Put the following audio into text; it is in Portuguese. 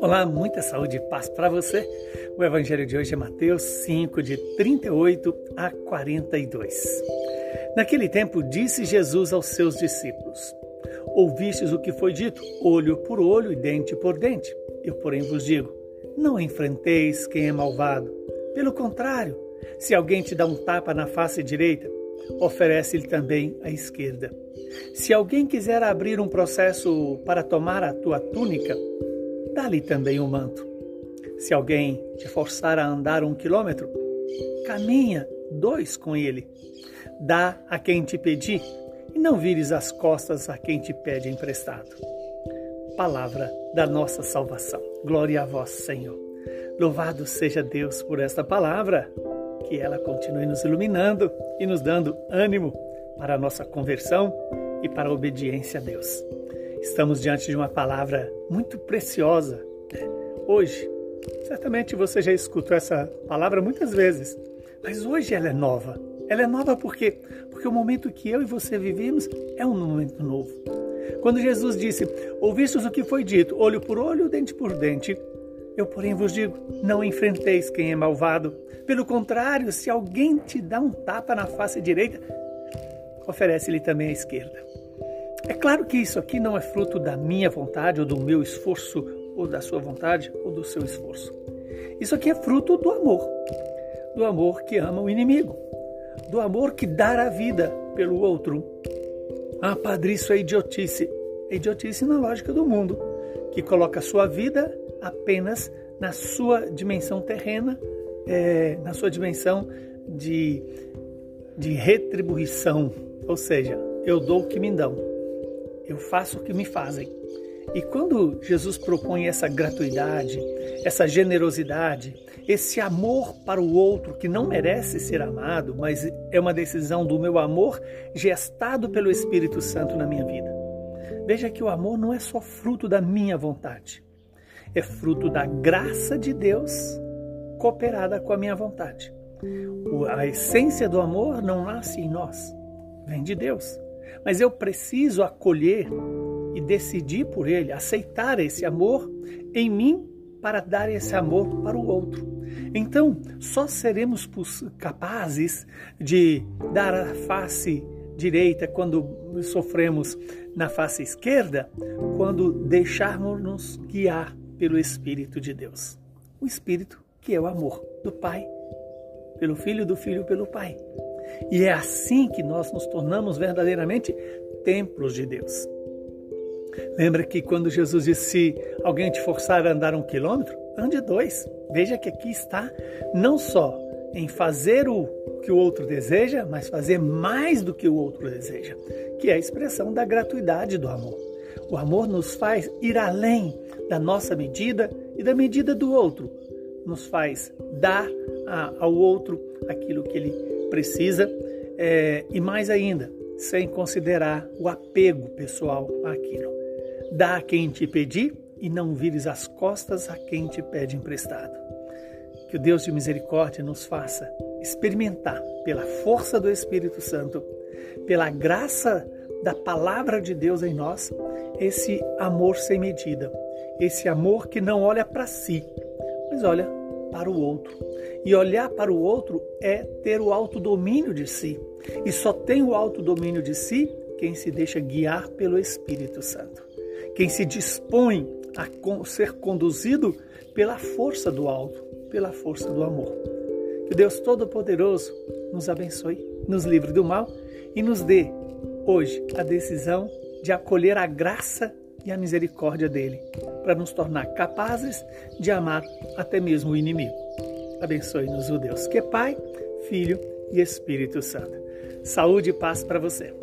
Olá, muita saúde e paz para você. O evangelho de hoje é Mateus 5, de 38 a 42. Naquele tempo, disse Jesus aos seus discípulos: Ouvistes o que foi dito, olho por olho e dente por dente. Eu, porém, vos digo: não enfrenteis quem é malvado. Pelo contrário, se alguém te dá um tapa na face direita, oferece-lhe também a esquerda. Se alguém quiser abrir um processo para tomar a tua túnica, dá-lhe também o um manto. Se alguém te forçar a andar um quilômetro, caminha dois com ele. Dá a quem te pedir e não vires as costas a quem te pede emprestado. Palavra da nossa salvação. Glória a vós, Senhor. Louvado seja Deus por esta palavra, que ela continue nos iluminando e nos dando ânimo para a nossa conversão e para a obediência a Deus. Estamos diante de uma palavra muito preciosa. Hoje, certamente você já escutou essa palavra muitas vezes, mas hoje ela é nova. Ela é nova por quê? Porque o momento que eu e você vivemos é um momento novo. Quando Jesus disse: Ouvistes o que foi dito, olho por olho, dente por dente. Eu, porém, vos digo: não enfrenteis quem é malvado. Pelo contrário, se alguém te dá um tapa na face direita, oferece-lhe também a esquerda. É claro que isso aqui não é fruto da minha vontade ou do meu esforço, ou da sua vontade ou do seu esforço. Isso aqui é fruto do amor. Do amor que ama o inimigo. Do amor que dá a vida pelo outro. Ah, padre, isso é idiotice. É idiotice na lógica do mundo, que coloca a sua vida apenas na sua dimensão terrena, é, na sua dimensão de, de retribuição. Ou seja, eu dou o que me dão eu faço o que me fazem. E quando Jesus propõe essa gratuidade, essa generosidade, esse amor para o outro que não merece ser amado, mas é uma decisão do meu amor gestado pelo Espírito Santo na minha vida. Veja que o amor não é só fruto da minha vontade, é fruto da graça de Deus cooperada com a minha vontade. A essência do amor não nasce em nós, vem de Deus. Mas eu preciso acolher e decidir por ele, aceitar esse amor em mim para dar esse amor para o outro. Então, só seremos capazes de dar a face direita quando sofremos na face esquerda, quando deixarmos-nos guiar pelo Espírito de Deus. O Espírito que é o amor do Pai, pelo Filho, do Filho, pelo Pai. E é assim que nós nos tornamos verdadeiramente templos de Deus. Lembra que quando Jesus disse: se alguém te forçar a andar um quilômetro, ande dois. Veja que aqui está não só em fazer o que o outro deseja, mas fazer mais do que o outro deseja, que é a expressão da gratuidade do amor. O amor nos faz ir além da nossa medida e da medida do outro, nos faz dar ao outro aquilo que ele precisa, é, e mais ainda, sem considerar o apego pessoal àquilo. Dá a quem te pedir e não vires as costas a quem te pede emprestado. Que o Deus de misericórdia nos faça experimentar, pela força do Espírito Santo, pela graça da palavra de Deus em nós, esse amor sem medida, esse amor que não olha para si, mas olha para o outro. E olhar para o outro é ter o autodomínio de si. E só tem o autodomínio de si quem se deixa guiar pelo Espírito Santo. Quem se dispõe a ser conduzido pela força do alto, pela força do amor. Que Deus Todo-Poderoso nos abençoe, nos livre do mal e nos dê hoje a decisão de acolher a graça e a misericórdia dele, para nos tornar capazes de amar até mesmo o inimigo. Abençoe-nos o Deus que é Pai, Filho e Espírito Santo. Saúde e paz para você.